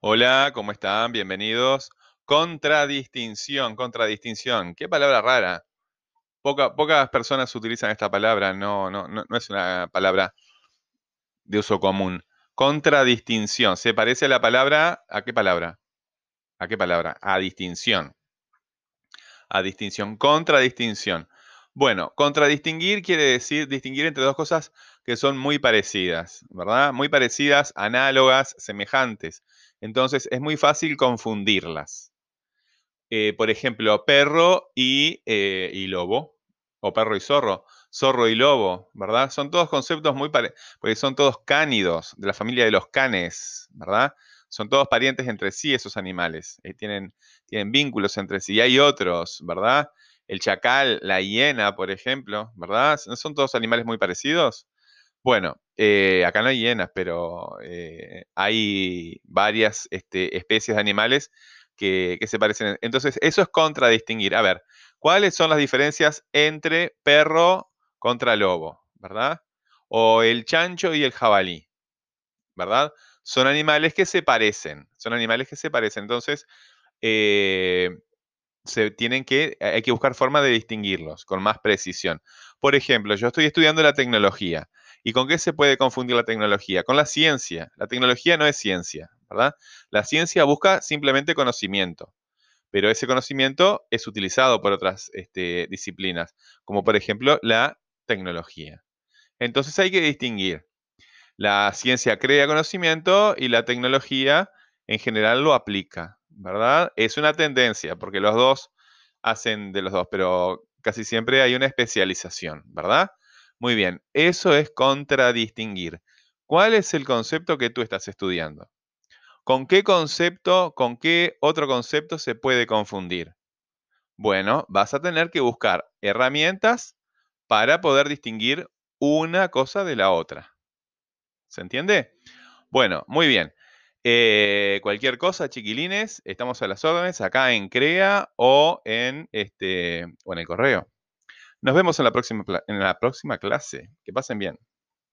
Hola, ¿cómo están? Bienvenidos. Contradistinción, contradistinción. Qué palabra rara. Poca- pocas personas utilizan esta palabra, no, no, no, no es una palabra de uso común. Contradistinción. ¿Se parece a la palabra? ¿A qué palabra? ¿A qué palabra? A distinción. A distinción. Contradistinción. Bueno, contradistinguir quiere decir distinguir entre dos cosas que son muy parecidas, ¿verdad? Muy parecidas, análogas, semejantes. Entonces es muy fácil confundirlas. Eh, por ejemplo, perro y, eh, y lobo, o perro y zorro, zorro y lobo, ¿verdad? Son todos conceptos muy parecidos, porque son todos cánidos, de la familia de los canes, ¿verdad? Son todos parientes entre sí esos animales, eh, tienen, tienen vínculos entre sí. Y hay otros, ¿verdad? El chacal, la hiena, por ejemplo, ¿verdad? ¿No son todos animales muy parecidos? Bueno, eh, acá no hay hienas, pero eh, hay varias este, especies de animales que, se parecen. Entonces, eso es contradistinguir. A ver, ¿cuáles son las diferencias entre perro contra lobo? ¿Verdad? O el chancho y el jabalí, ¿verdad? Son animales que se parecen, son animales que se parecen. Entonces, eh, se tienen que, hay que buscar forma de distinguirlos con más precisión. Por ejemplo, yo estoy estudiando la tecnología. ¿Y con qué se puede confundir la tecnología? Con la ciencia. La tecnología no es ciencia, ¿verdad? La ciencia busca simplemente conocimiento, pero ese conocimiento es utilizado por otras este, disciplinas, como por ejemplo la tecnología. Entonces hay que distinguir. La ciencia crea conocimiento y la tecnología en general lo aplica, ¿verdad? Es una tendencia, porque los dos hacen de los dos, pero casi siempre hay una especialización, ¿verdad? Muy bien, eso es contradistinguir. ¿Cuál es el concepto que tú estás estudiando? ¿Con qué concepto, con qué otro concepto se puede confundir? Bueno, vas a tener que buscar herramientas para poder distinguir una cosa de la otra. ¿Se entiende? Bueno, muy bien. Eh, cualquier cosa, chiquilines, estamos a las órdenes acá en CREA o en, este, o en el correo. Nos vemos en la próxima, en la próxima clase. Que pasen bien.